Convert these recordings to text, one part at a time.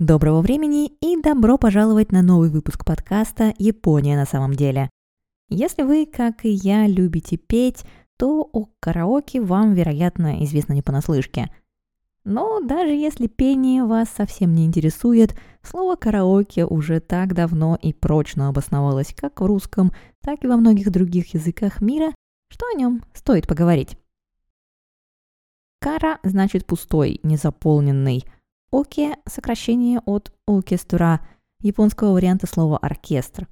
Доброго времени и добро пожаловать на новый выпуск подкаста «Япония на самом деле». Если вы, как и я, любите петь, то о караоке вам, вероятно, известно не понаслышке. Но даже если пение вас совсем не интересует, слово «караоке» уже так давно и прочно обосновалось как в русском, так и во многих других языках мира, что о нем стоит поговорить. Кара значит пустой, незаполненный – Оке – сокращение от оркестра, японского варианта слова «оркестр».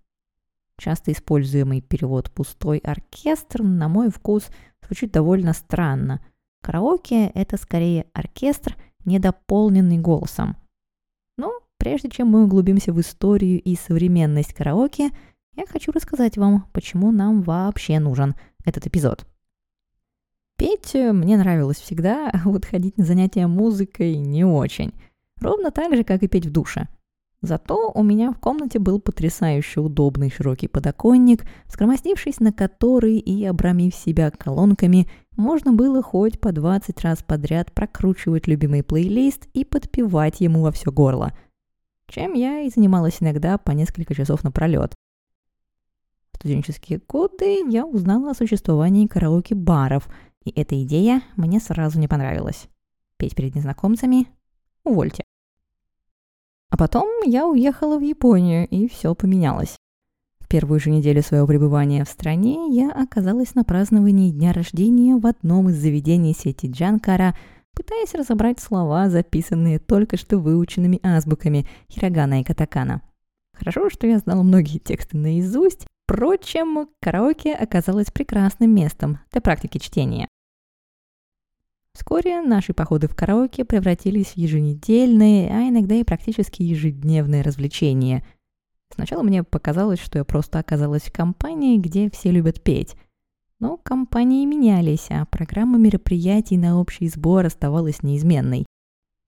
Часто используемый перевод «пустой оркестр», на мой вкус, звучит довольно странно. Караоке – это скорее оркестр, недополненный голосом. Но прежде чем мы углубимся в историю и современность караоке, я хочу рассказать вам, почему нам вообще нужен этот эпизод. Петь мне нравилось всегда, а вот ходить на занятия музыкой не очень – Ровно так же, как и петь в душе. Зато у меня в комнате был потрясающе удобный широкий подоконник, скромостившись на который и обрамив себя колонками, можно было хоть по 20 раз подряд прокручивать любимый плейлист и подпевать ему во все горло. Чем я и занималась иногда по несколько часов напролет. В студенческие годы я узнала о существовании караоке-баров, и эта идея мне сразу не понравилась. Петь перед незнакомцами увольте. А потом я уехала в Японию, и все поменялось. В первую же неделю своего пребывания в стране я оказалась на праздновании дня рождения в одном из заведений сети Джанкара, пытаясь разобрать слова, записанные только что выученными азбуками хирогана и катакана. Хорошо, что я знала многие тексты наизусть, Впрочем, караоке оказалось прекрасным местом для практики чтения. Вскоре наши походы в караоке превратились в еженедельные, а иногда и практически ежедневные развлечения. Сначала мне показалось, что я просто оказалась в компании, где все любят петь. Но компании менялись, а программа мероприятий на общий сбор оставалась неизменной.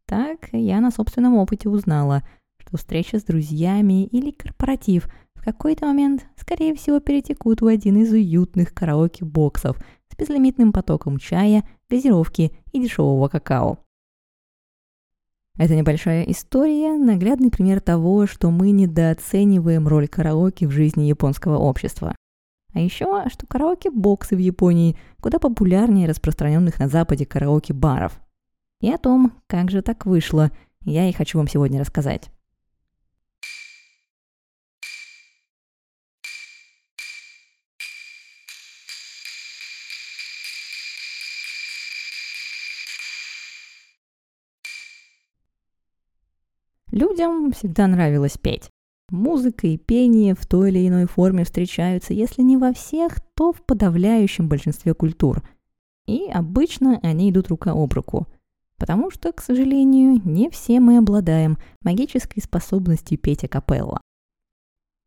Так я на собственном опыте узнала, что встреча с друзьями или корпоратив в какой-то момент, скорее всего, перетекут в один из уютных караоке-боксов – безлимитным потоком чая, газировки и дешевого какао. Эта небольшая история – наглядный пример того, что мы недооцениваем роль караоке в жизни японского общества. А еще, что караоке-боксы в Японии куда популярнее распространенных на Западе караоке-баров. И о том, как же так вышло, я и хочу вам сегодня рассказать. Людям всегда нравилось петь. Музыка и пение в той или иной форме встречаются, если не во всех, то в подавляющем большинстве культур. И обычно они идут рука об руку. Потому что, к сожалению, не все мы обладаем магической способностью петь акапелла.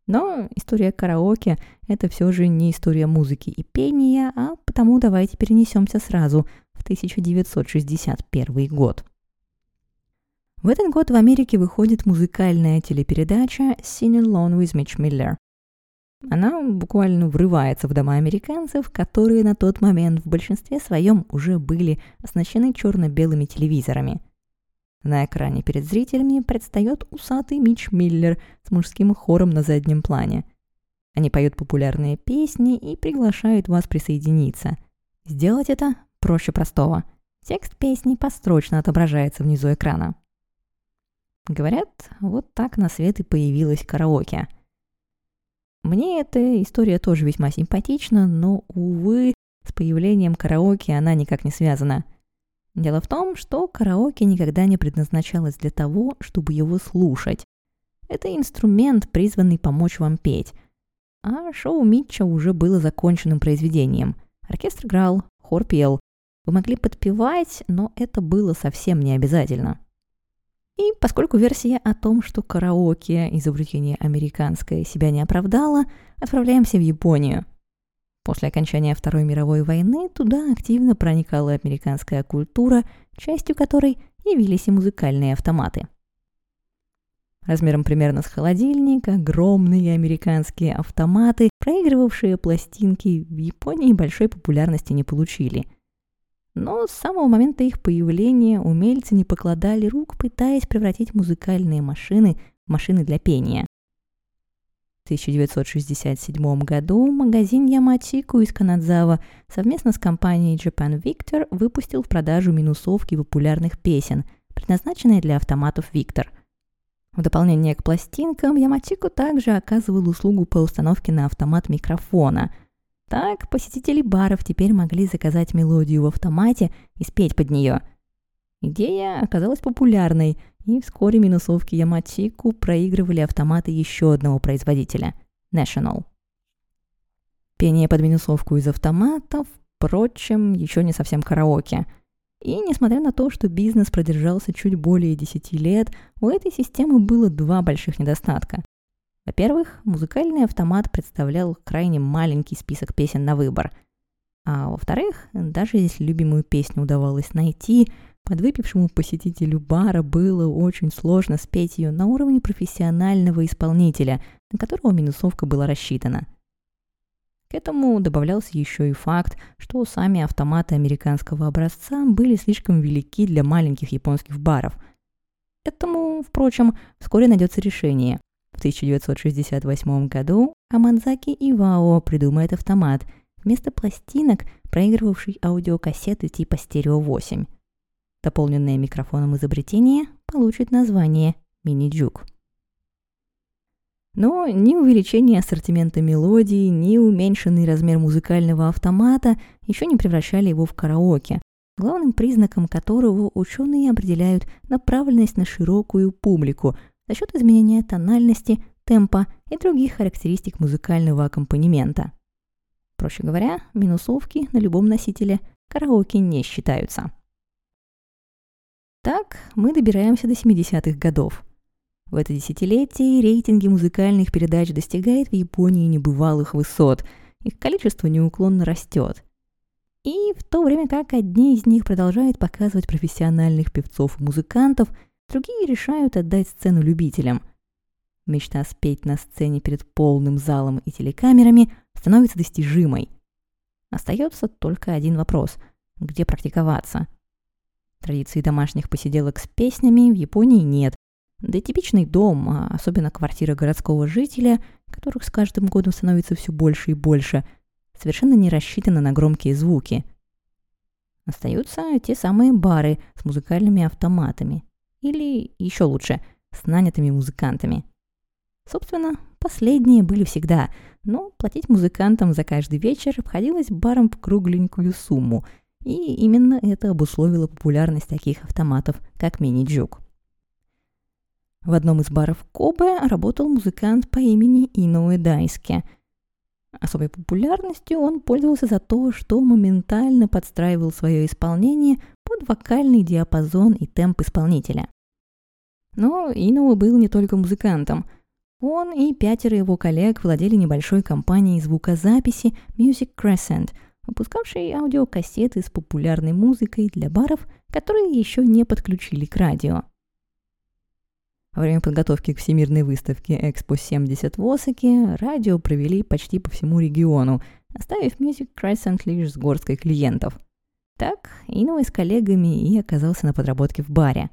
Но история караоке – это все же не история музыки и пения, а потому давайте перенесемся сразу в 1961 год. В этот год в Америке выходит музыкальная телепередача «Sing Along with Mitch Miller». Она буквально врывается в дома американцев, которые на тот момент в большинстве своем уже были оснащены черно-белыми телевизорами. На экране перед зрителями предстает усатый Мич Миллер с мужским хором на заднем плане. Они поют популярные песни и приглашают вас присоединиться. Сделать это проще простого. Текст песни построчно отображается внизу экрана. Говорят, вот так на свет и появилась караоке. Мне эта история тоже весьма симпатична, но, увы, с появлением караоке она никак не связана. Дело в том, что караоке никогда не предназначалось для того, чтобы его слушать. Это инструмент, призванный помочь вам петь. А шоу Митча уже было законченным произведением. Оркестр играл, хор пел. Вы могли подпевать, но это было совсем не обязательно. И поскольку версия о том, что караоке, изобретение американское, себя не оправдала, отправляемся в Японию. После окончания Второй мировой войны туда активно проникала американская культура, частью которой явились и музыкальные автоматы. Размером примерно с холодильник, огромные американские автоматы, проигрывавшие пластинки, в Японии большой популярности не получили. Но с самого момента их появления умельцы не покладали рук, пытаясь превратить музыкальные машины в машины для пения. В 1967 году магазин Яматику из Канадзава совместно с компанией Japan Victor выпустил в продажу минусовки популярных песен, предназначенные для автоматов Victor. В дополнение к пластинкам Яматику также оказывал услугу по установке на автомат микрофона. Так посетители баров теперь могли заказать мелодию в автомате и спеть под нее. Идея оказалась популярной – и вскоре минусовки Яматику проигрывали автоматы еще одного производителя – National. Пение под минусовку из автоматов, впрочем, еще не совсем караоке. И несмотря на то, что бизнес продержался чуть более 10 лет, у этой системы было два больших недостатка. Во-первых, музыкальный автомат представлял крайне маленький список песен на выбор. А во-вторых, даже если любимую песню удавалось найти – Подвыпившему посетителю бара было очень сложно спеть ее на уровне профессионального исполнителя, на которого минусовка была рассчитана. К этому добавлялся еще и факт, что сами автоматы американского образца были слишком велики для маленьких японских баров. Этому, впрочем, вскоре найдется решение. В 1968 году Аманзаки Ивао придумает автомат вместо пластинок, проигрывавший аудиокассеты типа «Стерео 8». Дополненное микрофоном изобретение получит название «Мини-джук». Но ни увеличение ассортимента мелодий, ни уменьшенный размер музыкального автомата еще не превращали его в караоке, главным признаком которого ученые определяют направленность на широкую публику за счет изменения тональности, темпа и других характеристик музыкального аккомпанемента. Проще говоря, минусовки на любом носителе караоке не считаются. Так мы добираемся до 70-х годов. В это десятилетие рейтинги музыкальных передач достигают в Японии небывалых высот, их количество неуклонно растет. И в то время как одни из них продолжают показывать профессиональных певцов и музыкантов, другие решают отдать сцену любителям. Мечта спеть на сцене перед полным залом и телекамерами становится достижимой. Остается только один вопрос – где практиковаться – Традиции домашних посиделок с песнями в Японии нет. Да и типичный дом, а особенно квартира городского жителя, которых с каждым годом становится все больше и больше, совершенно не рассчитана на громкие звуки. Остаются те самые бары с музыкальными автоматами. Или, еще лучше, с нанятыми музыкантами. Собственно, последние были всегда, но платить музыкантам за каждый вечер обходилось баром в кругленькую сумму – и именно это обусловило популярность таких автоматов, как мини-джук. В одном из баров Кобе работал музыкант по имени Иноуэ Дайске. Особой популярностью он пользовался за то, что моментально подстраивал свое исполнение под вокальный диапазон и темп исполнителя. Но Иноуэ был не только музыкантом. Он и пятеро его коллег владели небольшой компанией звукозаписи Music Crescent – выпускавший аудиокассеты с популярной музыкой для баров, которые еще не подключили к радио. Во время подготовки к всемирной выставке Экспо 70 в Осаке радио провели почти по всему региону, оставив Music Crescent лишь с горсткой клиентов. Так Инова с коллегами и оказался на подработке в баре.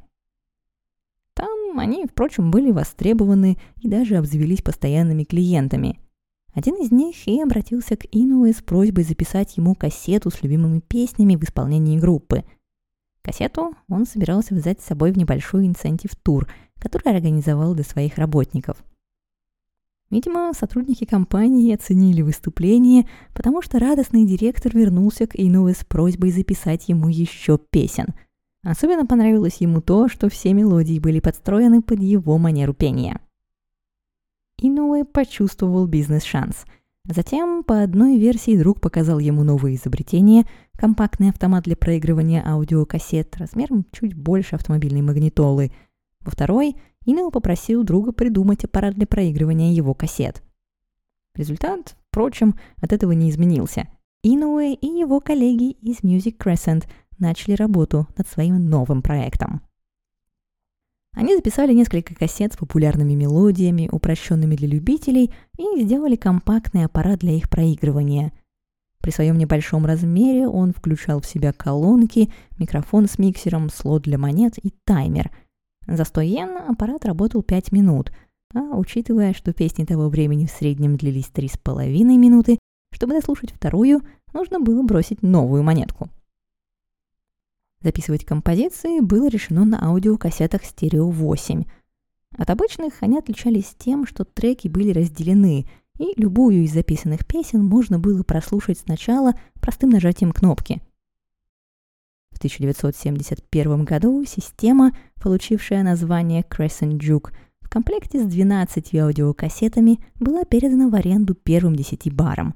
Там они, впрочем, были востребованы и даже обзавелись постоянными клиентами – один из них и обратился к Инуэ с просьбой записать ему кассету с любимыми песнями в исполнении группы. Кассету он собирался взять с собой в небольшой инцентив-тур, который организовал для своих работников. Видимо, сотрудники компании оценили выступление, потому что радостный директор вернулся к Инуэ с просьбой записать ему еще песен. Особенно понравилось ему то, что все мелодии были подстроены под его манеру пения – Иноуэ почувствовал бизнес-шанс. Затем, по одной версии, друг показал ему новое изобретение – компактный автомат для проигрывания аудиокассет размером чуть больше автомобильной магнитолы. Во второй Иноуэ попросил друга придумать аппарат для проигрывания его кассет. Результат, впрочем, от этого не изменился. Иноуэ и его коллеги из Music Crescent начали работу над своим новым проектом. Они записали несколько кассет с популярными мелодиями, упрощенными для любителей, и сделали компактный аппарат для их проигрывания. При своем небольшом размере он включал в себя колонки, микрофон с миксером, слот для монет и таймер. За 100 йен аппарат работал 5 минут, а учитывая, что песни того времени в среднем длились 3,5 минуты, чтобы дослушать вторую, нужно было бросить новую монетку. Записывать композиции было решено на аудиокассетах стерео 8. От обычных они отличались тем, что треки были разделены – и любую из записанных песен можно было прослушать сначала простым нажатием кнопки. В 1971 году система, получившая название Crescent Juke, в комплекте с 12 аудиокассетами была передана в аренду первым 10 барам.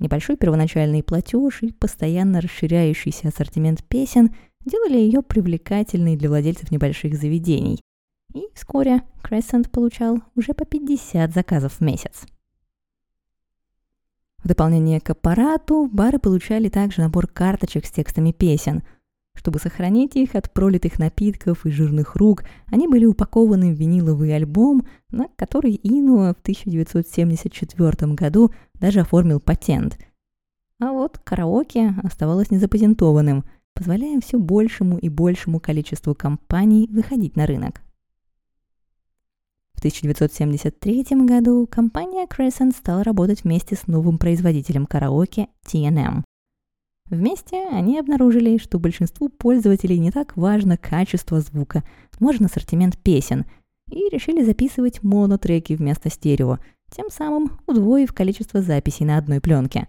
Небольшой первоначальный платеж и постоянно расширяющийся ассортимент песен делали ее привлекательной для владельцев небольших заведений. И вскоре Crescent получал уже по 50 заказов в месяц. В дополнение к аппарату, бары получали также набор карточек с текстами песен. Чтобы сохранить их от пролитых напитков и жирных рук, они были упакованы в виниловый альбом, на который Инуа в 1974 году даже оформил патент. А вот караоке оставалось незапатентованным, позволяя все большему и большему количеству компаний выходить на рынок. В 1973 году компания Crescent стала работать вместе с новым производителем караоке TNM. Вместе они обнаружили, что большинству пользователей не так важно качество звука, важен ассортимент песен, и решили записывать монотреки вместо стерео, тем самым удвоив количество записей на одной пленке.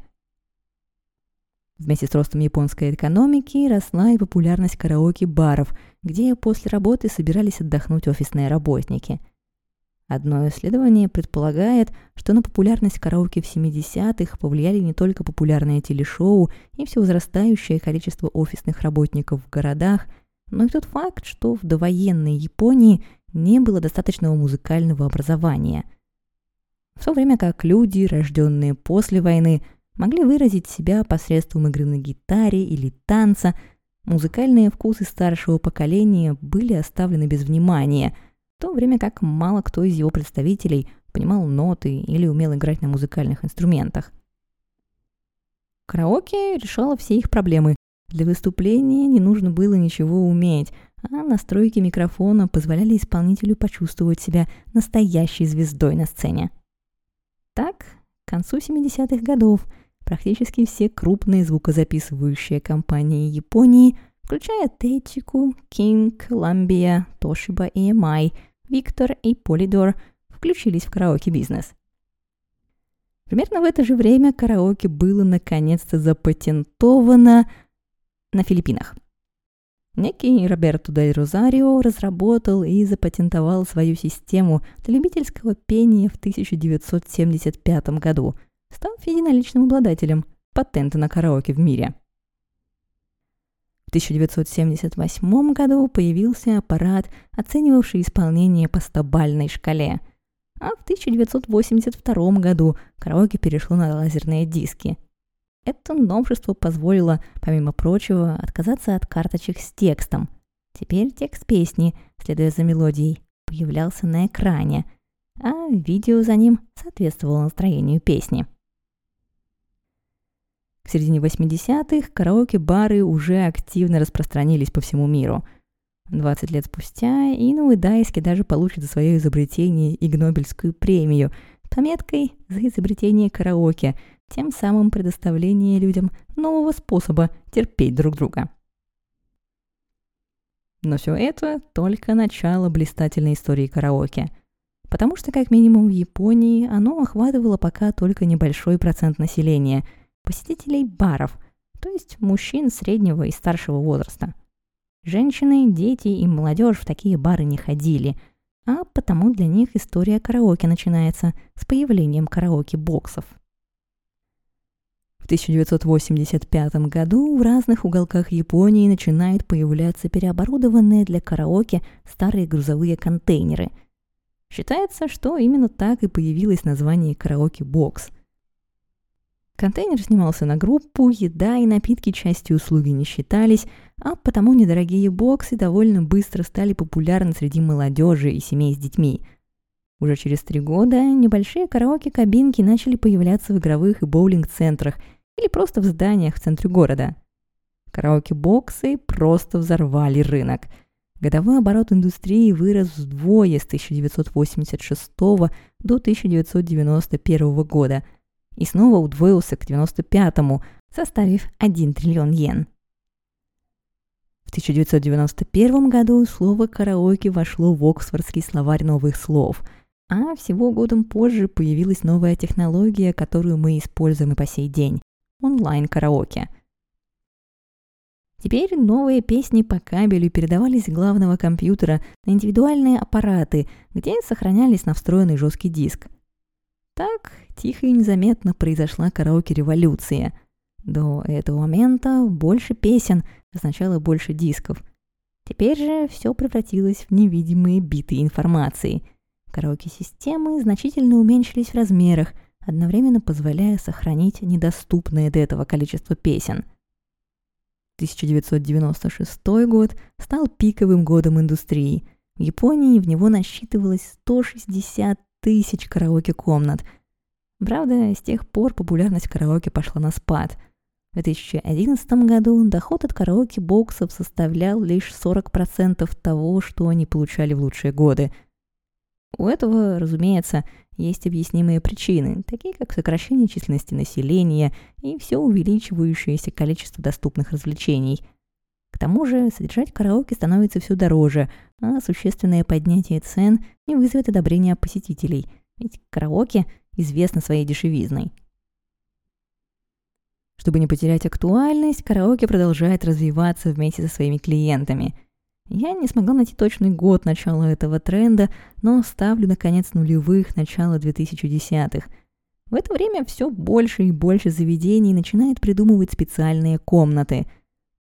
Вместе с ростом японской экономики росла и популярность караоке-баров, где после работы собирались отдохнуть офисные работники – Одно исследование предполагает, что на популярность караоке в 70-х повлияли не только популярные телешоу и все возрастающее количество офисных работников в городах, но и тот факт, что в довоенной Японии не было достаточного музыкального образования. В то время как люди, рожденные после войны, могли выразить себя посредством игры на гитаре или танца, музыкальные вкусы старшего поколения были оставлены без внимания – то время как мало кто из его представителей понимал ноты или умел играть на музыкальных инструментах. Караоке решало все их проблемы. Для выступления не нужно было ничего уметь, а настройки микрофона позволяли исполнителю почувствовать себя настоящей звездой на сцене. Так, к концу 70-х годов практически все крупные звукозаписывающие компании Японии, включая Тейчику, King, Columbia, Toshiba и EMI – Виктор и Полидор включились в караоке-бизнес. Примерно в это же время караоке было наконец-то запатентовано на Филиппинах. Некий Роберто Дель Розарио разработал и запатентовал свою систему для любительского пения в 1975 году, став единоличным обладателем патента на караоке в мире – в 1978 году появился аппарат, оценивавший исполнение по стабальной шкале. А в 1982 году караоке перешло на лазерные диски. Это новшество позволило, помимо прочего, отказаться от карточек с текстом. Теперь текст песни, следуя за мелодией, появлялся на экране, а видео за ним соответствовало настроению песни. В середине 80-х караоке-бары уже активно распространились по всему миру. 20 лет спустя Ину Дайски даже получит за свое изобретение Игнобельскую премию пометкой «За изобретение караоке», тем самым предоставление людям нового способа терпеть друг друга. Но все это только начало блистательной истории караоке. Потому что, как минимум в Японии, оно охватывало пока только небольшой процент населения – посетителей баров, то есть мужчин среднего и старшего возраста. Женщины, дети и молодежь в такие бары не ходили, а потому для них история караоке начинается с появлением караоке-боксов. В 1985 году в разных уголках Японии начинают появляться переоборудованные для караоке старые грузовые контейнеры. Считается, что именно так и появилось название караоке-бокс – Контейнер снимался на группу, еда и напитки частью услуги не считались, а потому недорогие боксы довольно быстро стали популярны среди молодежи и семей с детьми. Уже через три года небольшие караоке-кабинки начали появляться в игровых и боулинг-центрах или просто в зданиях в центре города. Караоке-боксы просто взорвали рынок. Годовой оборот индустрии вырос вдвое с 1986 до 1991 года и снова удвоился к 1995, составив 1 триллион йен. В 1991 году слово «караоке» вошло в Оксфордский словарь новых слов, а всего годом позже появилась новая технология, которую мы используем и по сей день – онлайн-караоке. Теперь новые песни по кабелю передавались с главного компьютера на индивидуальные аппараты, где сохранялись на встроенный жесткий диск. Так, тихо и незаметно произошла караоке-революция – до этого момента больше песен означало больше дисков. Теперь же все превратилось в невидимые биты информации. Караоке-системы значительно уменьшились в размерах, одновременно позволяя сохранить недоступное до этого количество песен. 1996 год стал пиковым годом индустрии. В Японии в него насчитывалось 160 тысяч караоке-комнат. Правда, с тех пор популярность караоке пошла на спад – в 2011 году доход от караоке-боксов составлял лишь 40% того, что они получали в лучшие годы. У этого, разумеется, есть объяснимые причины, такие как сокращение численности населения и все увеличивающееся количество доступных развлечений. К тому же содержать караоке становится все дороже, а существенное поднятие цен не вызовет одобрения посетителей, ведь караоке известно своей дешевизной. Чтобы не потерять актуальность, караоке продолжает развиваться вместе со своими клиентами. Я не смогла найти точный год начала этого тренда, но ставлю на конец нулевых, начало 2010-х. В это время все больше и больше заведений начинает придумывать специальные комнаты.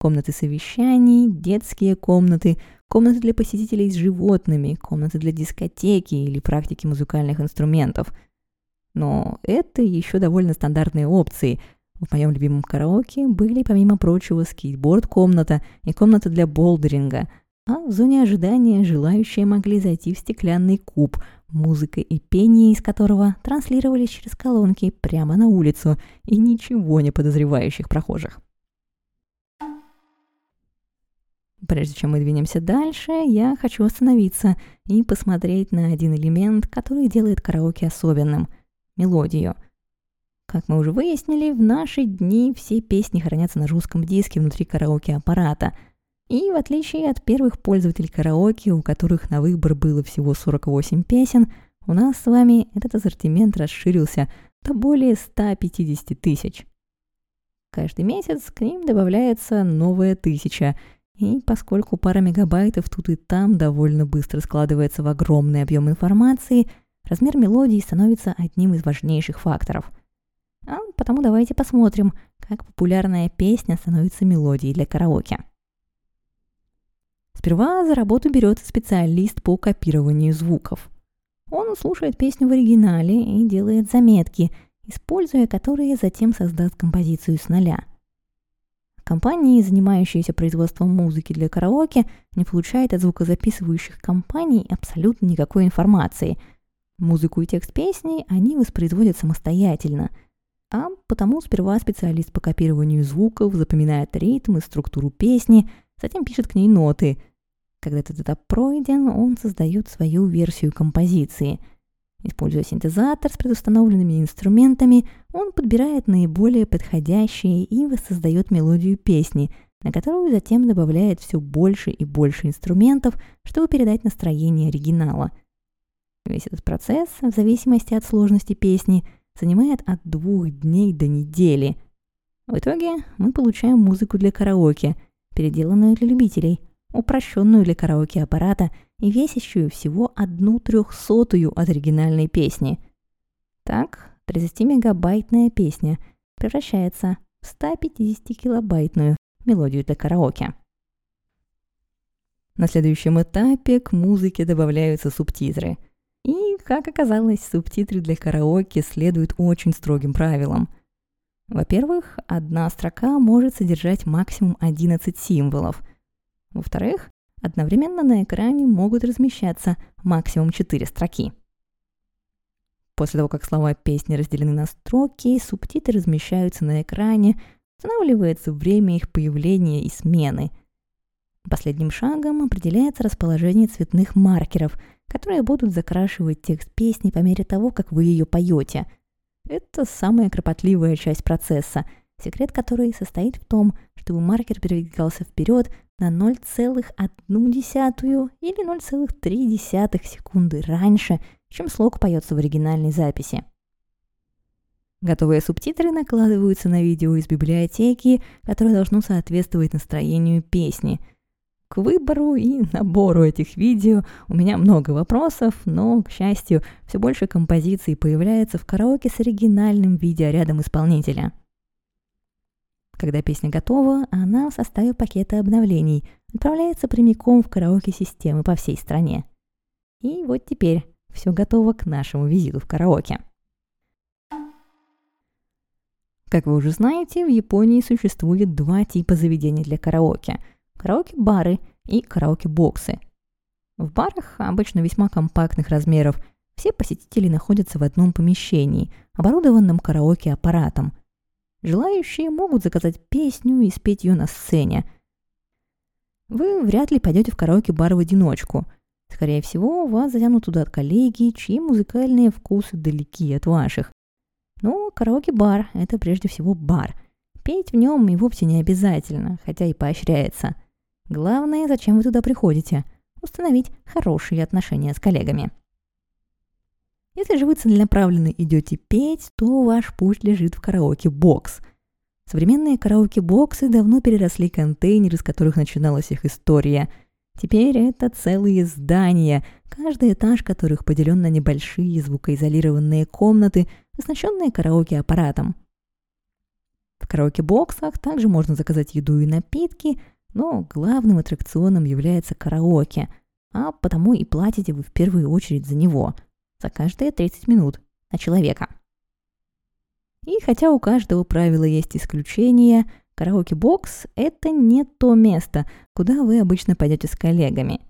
Комнаты совещаний, детские комнаты, комнаты для посетителей с животными, комнаты для дискотеки или практики музыкальных инструментов. Но это еще довольно стандартные опции – в моем любимом караоке были, помимо прочего, скейтборд-комната и комната для болдеринга, а в зоне ожидания желающие могли зайти в стеклянный куб, музыка и пение из которого транслировались через колонки прямо на улицу и ничего не подозревающих прохожих. Прежде чем мы двинемся дальше, я хочу остановиться и посмотреть на один элемент, который делает караоке особенным – мелодию – как мы уже выяснили, в наши дни все песни хранятся на жестком диске внутри караоке-аппарата. И в отличие от первых пользователей караоке, у которых на выбор было всего 48 песен, у нас с вами этот ассортимент расширился до более 150 тысяч. Каждый месяц к ним добавляется новая тысяча, и поскольку пара мегабайтов тут и там довольно быстро складывается в огромный объем информации, размер мелодии становится одним из важнейших факторов – а потому давайте посмотрим, как популярная песня становится мелодией для караоке. Сперва за работу берется специалист по копированию звуков. Он слушает песню в оригинале и делает заметки, используя которые затем создаст композицию с нуля. Компании, занимающиеся производством музыки для караоке, не получают от звукозаписывающих компаний абсолютно никакой информации. Музыку и текст песни они воспроизводят самостоятельно – а потому сперва специалист по копированию звуков запоминает ритм и структуру песни, затем пишет к ней ноты. Когда этот этап пройден, он создает свою версию композиции. Используя синтезатор с предустановленными инструментами, он подбирает наиболее подходящие и воссоздает мелодию песни, на которую затем добавляет все больше и больше инструментов, чтобы передать настроение оригинала. Весь этот процесс, в зависимости от сложности песни – занимает от двух дней до недели. В итоге мы получаем музыку для караоке, переделанную для любителей, упрощенную для караоке-аппарата и весящую всего одну трехсотую от оригинальной песни. Так, 30-мегабайтная песня превращается в 150-килобайтную мелодию для караоке. На следующем этапе к музыке добавляются субтитры – и, как оказалось, субтитры для караоке следуют очень строгим правилам. Во-первых, одна строка может содержать максимум 11 символов. Во-вторых, одновременно на экране могут размещаться максимум 4 строки. После того, как слова песни разделены на строки, субтитры размещаются на экране, устанавливается время их появления и смены. Последним шагом определяется расположение цветных маркеров, которые будут закрашивать текст песни по мере того, как вы ее поете. Это самая кропотливая часть процесса, секрет которой состоит в том, чтобы маркер передвигался вперед на 0,1 или 0,3 секунды раньше, чем слог поется в оригинальной записи. Готовые субтитры накладываются на видео из библиотеки, которое должно соответствовать настроению песни. К выбору и набору этих видео у меня много вопросов, но, к счастью, все больше композиций появляется в караоке с оригинальным видеорядом исполнителя. Когда песня готова, она в составе пакета обновлений отправляется прямиком в караоке-системы по всей стране. И вот теперь все готово к нашему визиту в караоке. Как вы уже знаете, в Японии существует два типа заведений для караоке. Караоке-бары и караоке-боксы. В барах, обычно весьма компактных размеров, все посетители находятся в одном помещении, оборудованном караоке-аппаратом. Желающие могут заказать песню и спеть ее на сцене. Вы вряд ли пойдете в караоке-бар в одиночку – Скорее всего, вас затянут туда коллеги, чьи музыкальные вкусы далеки от ваших. Но караоке-бар – это прежде всего бар. Петь в нем и вовсе не обязательно, хотя и поощряется. Главное, зачем вы туда приходите – установить хорошие отношения с коллегами. Если же вы целенаправленно идете петь, то ваш путь лежит в караоке-бокс. Современные караоке-боксы давно переросли контейнер, из которых начиналась их история – Теперь это целые здания, каждый этаж которых поделен на небольшие звукоизолированные комнаты, оснащенные караоке-аппаратом. В караоке-боксах также можно заказать еду и напитки, но главным аттракционом является караоке, а потому и платите вы в первую очередь за него, за каждые 30 минут на человека. И хотя у каждого правила есть исключения – Караоке-бокс – это не то место, куда вы обычно пойдете с коллегами.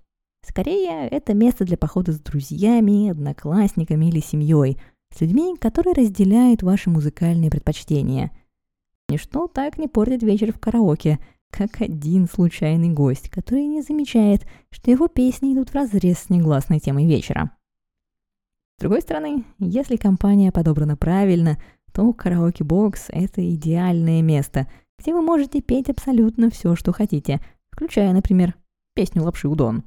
Скорее, это место для похода с друзьями, одноклассниками или семьей, с людьми, которые разделяют ваши музыкальные предпочтения. Ничто так не портит вечер в караоке, как один случайный гость, который не замечает, что его песни идут вразрез с негласной темой вечера. С другой стороны, если компания подобрана правильно, то караоке-бокс – это идеальное место – где вы можете петь абсолютно все, что хотите, включая, например, песню «Лапши удон».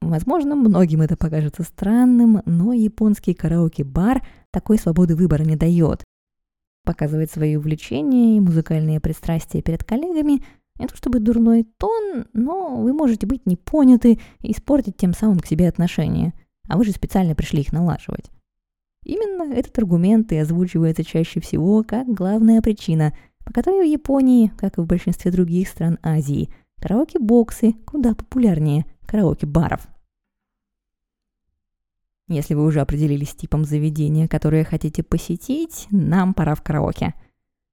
Возможно, многим это покажется странным, но японский караоке-бар такой свободы выбора не дает. Показывать свои увлечения и музыкальные пристрастия перед коллегами – не то чтобы дурной тон, но вы можете быть не поняты и испортить тем самым к себе отношения, а вы же специально пришли их налаживать. Именно этот аргумент и озвучивается чаще всего как главная причина, по которой в Японии, как и в большинстве других стран Азии, караоке-боксы куда популярнее караоке-баров. Если вы уже определились с типом заведения, которое хотите посетить, нам пора в караоке.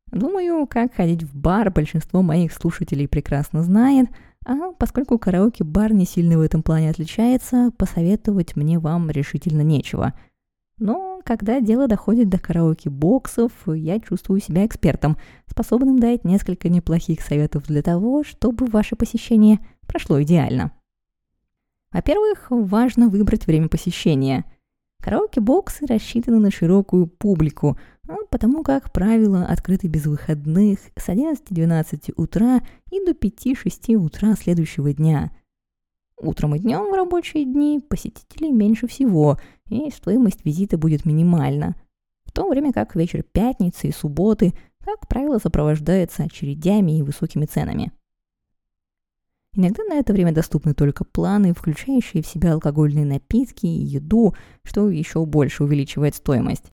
Думаю, как ходить в бар большинство моих слушателей прекрасно знает, а поскольку караоке-бар не сильно в этом плане отличается, посоветовать мне вам решительно нечего. Но когда дело доходит до караоке-боксов, я чувствую себя экспертом, способным дать несколько неплохих советов для того, чтобы ваше посещение прошло идеально. Во-первых, важно выбрать время посещения. Караоке-боксы рассчитаны на широкую публику, потому, как правило, открыты без выходных с 11-12 утра и до 5-6 утра следующего дня – Утром и днем в рабочие дни посетителей меньше всего, и стоимость визита будет минимальна. В то время как вечер пятницы и субботы, как правило, сопровождается очередями и высокими ценами. Иногда на это время доступны только планы, включающие в себя алкогольные напитки и еду, что еще больше увеличивает стоимость.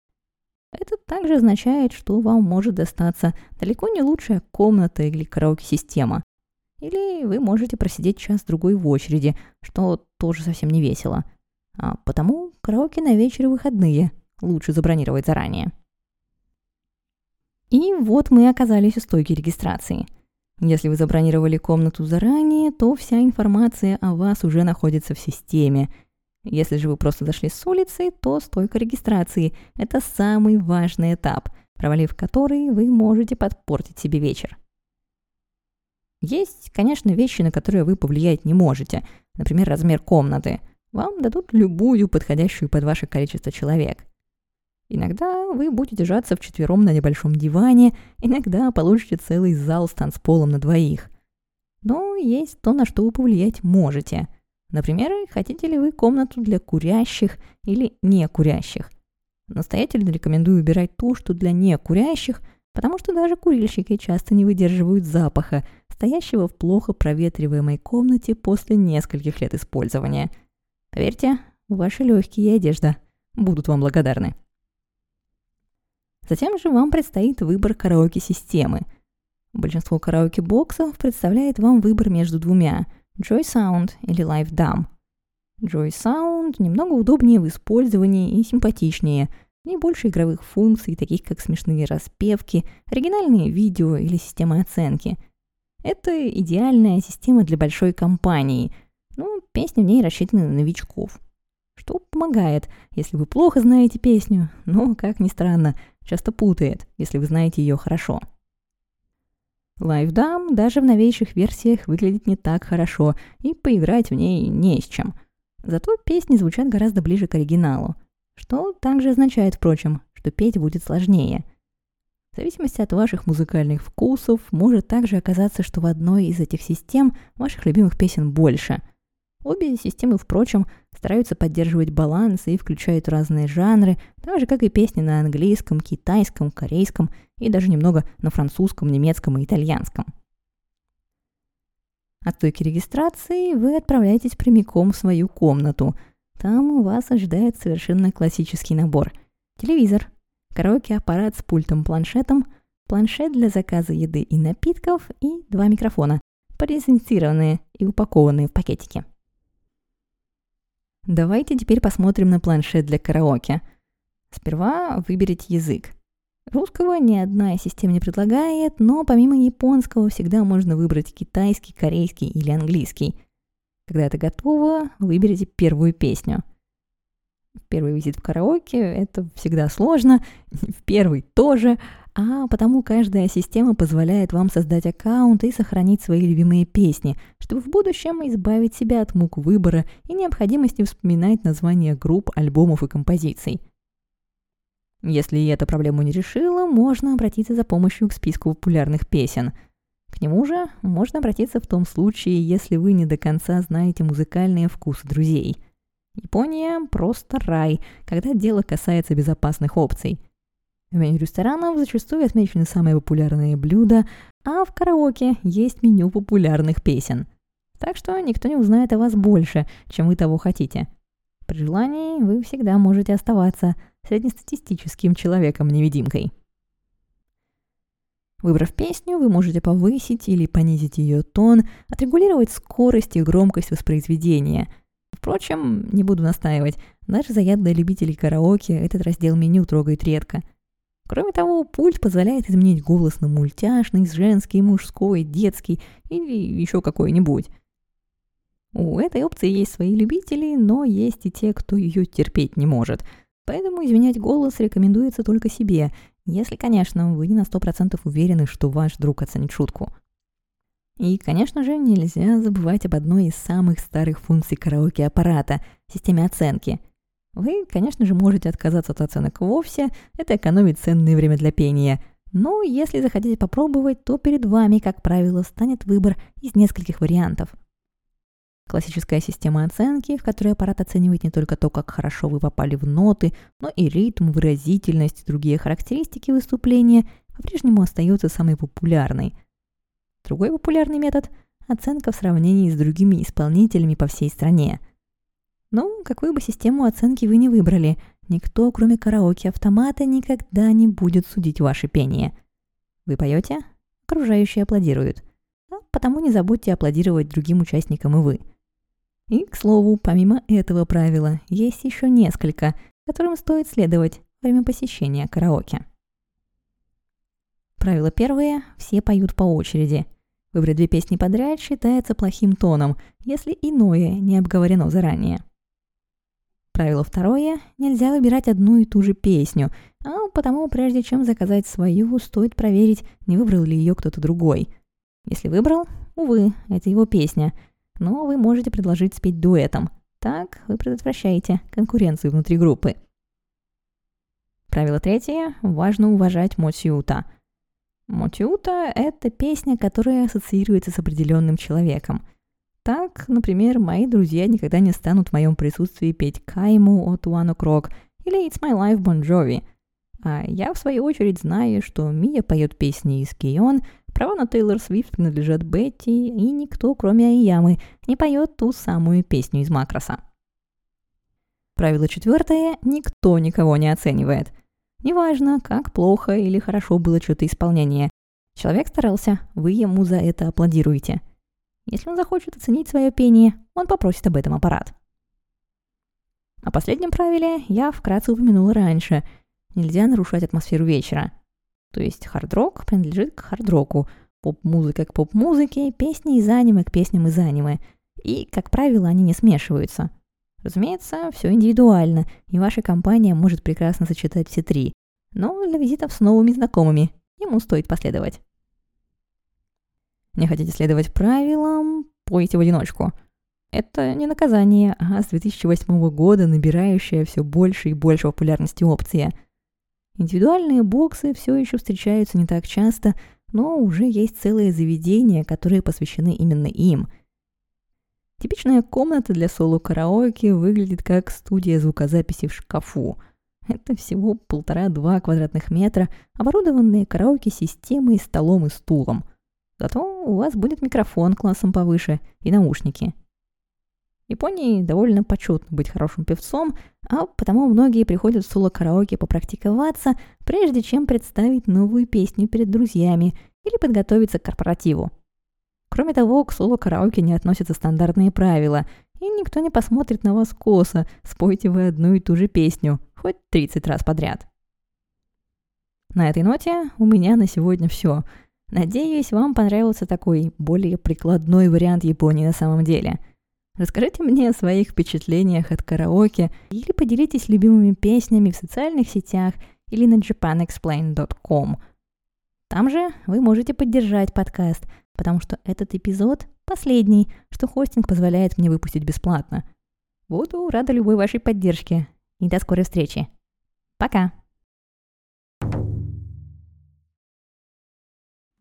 Это также означает, что вам может достаться далеко не лучшая комната или караоке-система, или вы можете просидеть час-другой в очереди, что тоже совсем не весело. А потому караоке на вечер и выходные лучше забронировать заранее. И вот мы оказались у стойки регистрации. Если вы забронировали комнату заранее, то вся информация о вас уже находится в системе. Если же вы просто зашли с улицы, то стойка регистрации – это самый важный этап, провалив который вы можете подпортить себе вечер. Есть, конечно, вещи, на которые вы повлиять не можете. Например, размер комнаты. Вам дадут любую подходящую под ваше количество человек. Иногда вы будете держаться вчетвером на небольшом диване, иногда получите целый зал с танцполом на двоих. Но есть то, на что вы повлиять можете. Например, хотите ли вы комнату для курящих или некурящих. Настоятельно рекомендую убирать ту, что для некурящих, потому что даже курильщики часто не выдерживают запаха, стоящего в плохо проветриваемой комнате после нескольких лет использования. Поверьте, ваши легкие и одежда будут вам благодарны. Затем же вам предстоит выбор караоке-системы. Большинство караоке-боксов представляет вам выбор между двумя – Joy Sound или Live Dam. Joy Sound немного удобнее в использовании и симпатичнее, не больше игровых функций, таких как смешные распевки, оригинальные видео или система оценки – это идеальная система для большой компании, но ну, песни в ней рассчитаны на новичков. Что помогает, если вы плохо знаете песню, но, как ни странно, часто путает, если вы знаете ее хорошо. Live Dam даже в новейших версиях выглядит не так хорошо, и поиграть в ней не с чем. Зато песни звучат гораздо ближе к оригиналу, что также означает, впрочем, что петь будет сложнее – в зависимости от ваших музыкальных вкусов, может также оказаться, что в одной из этих систем ваших любимых песен больше. Обе системы, впрочем, стараются поддерживать баланс и включают разные жанры, так же, как и песни на английском, китайском, корейском и даже немного на французском, немецком и итальянском. От стойки регистрации вы отправляетесь прямиком в свою комнату. Там вас ожидает совершенно классический набор. Телевизор, караоке-аппарат с пультом-планшетом, планшет для заказа еды и напитков и два микрофона, презентированные и упакованные в пакетики. Давайте теперь посмотрим на планшет для караоке. Сперва выберите язык. Русского ни одна система не предлагает, но помимо японского всегда можно выбрать китайский, корейский или английский. Когда это готово, выберите первую песню – Первый визит в караоке – это всегда сложно, в первый тоже, а потому каждая система позволяет вам создать аккаунт и сохранить свои любимые песни, чтобы в будущем избавить себя от мук выбора и необходимости вспоминать названия групп, альбомов и композиций. Если и эта проблему не решила, можно обратиться за помощью к списку популярных песен. К нему же можно обратиться в том случае, если вы не до конца знаете музыкальные вкусы друзей – Япония – просто рай, когда дело касается безопасных опций. В меню ресторанов зачастую отмечены самые популярные блюда, а в караоке есть меню популярных песен. Так что никто не узнает о вас больше, чем вы того хотите. При желании вы всегда можете оставаться среднестатистическим человеком-невидимкой. Выбрав песню, вы можете повысить или понизить ее тон, отрегулировать скорость и громкость воспроизведения – Впрочем, не буду настаивать, даже заядлые любители караоке этот раздел меню трогает редко. Кроме того, пульт позволяет изменить голос на мультяшный, женский, мужской, детский или еще какой-нибудь. У этой опции есть свои любители, но есть и те, кто ее терпеть не может. Поэтому изменять голос рекомендуется только себе, если, конечно, вы не на 100% уверены, что ваш друг оценит шутку. И, конечно же, нельзя забывать об одной из самых старых функций караоке-аппарата – системе оценки. Вы, конечно же, можете отказаться от оценок вовсе, это экономит ценное время для пения. Но если захотите попробовать, то перед вами, как правило, станет выбор из нескольких вариантов. Классическая система оценки, в которой аппарат оценивает не только то, как хорошо вы попали в ноты, но и ритм, выразительность и другие характеристики выступления, по-прежнему остается самой популярной – Другой популярный метод – оценка в сравнении с другими исполнителями по всей стране. Ну, какую бы систему оценки вы не выбрали, никто, кроме караоке-автомата, никогда не будет судить ваше пение. Вы поете, окружающие аплодируют. А потому не забудьте аплодировать другим участникам и вы. И, к слову, помимо этого правила, есть еще несколько, которым стоит следовать во время посещения караоке. Правило первое – все поют по очереди. Выбрать две песни подряд считается плохим тоном, если иное не обговорено заранее. Правило второе – нельзя выбирать одну и ту же песню, а потому прежде чем заказать свою, стоит проверить, не выбрал ли ее кто-то другой. Если выбрал, увы, это его песня, но вы можете предложить спеть дуэтом. Так вы предотвращаете конкуренцию внутри группы. Правило третье – важно уважать Мотиута. Мотиута – это песня, которая ассоциируется с определенным человеком – так, например, мои друзья никогда не станут в моем присутствии петь Кайму от One Ok или It's My Life Bon Jovi. А я, в свою очередь, знаю, что Мия поет песни из Кион, права на Тейлор Свифт принадлежат Бетти, и никто, кроме Айямы, не поет ту самую песню из Макроса. Правило четвертое – никто никого не оценивает. Неважно, как плохо или хорошо было что-то исполнение. Человек старался, вы ему за это аплодируете – если он захочет оценить свое пение, он попросит об этом аппарат. О последнем правиле я вкратце упомянула раньше. Нельзя нарушать атмосферу вечера. То есть хард-рок принадлежит к хард-року, поп-музыка к поп-музыке, песни из аниме к песням из аниме. И, как правило, они не смешиваются. Разумеется, все индивидуально, и ваша компания может прекрасно сочетать все три. Но для визитов с новыми знакомыми ему стоит последовать. Не хотите следовать правилам? Пойте в одиночку. Это не наказание, а с 2008 года набирающая все больше и больше популярности опция. Индивидуальные боксы все еще встречаются не так часто, но уже есть целые заведения, которые посвящены именно им. Типичная комната для соло-караоке выглядит как студия звукозаписи в шкафу. Это всего полтора-два квадратных метра, оборудованные караоке-системой, столом и стулом – Зато у вас будет микрофон классом повыше и наушники. В Японии довольно почетно быть хорошим певцом, а потому многие приходят в соло-караоке попрактиковаться, прежде чем представить новую песню перед друзьями или подготовиться к корпоративу. Кроме того, к соло-караоке не относятся стандартные правила, и никто не посмотрит на вас косо, спойте вы одну и ту же песню, хоть 30 раз подряд. На этой ноте у меня на сегодня все – Надеюсь, вам понравился такой более прикладной вариант Японии на самом деле. Расскажите мне о своих впечатлениях от караоке или поделитесь любимыми песнями в социальных сетях или на japanexplain.com. Там же вы можете поддержать подкаст, потому что этот эпизод последний, что хостинг позволяет мне выпустить бесплатно. Буду рада любой вашей поддержке. И до скорой встречи. Пока!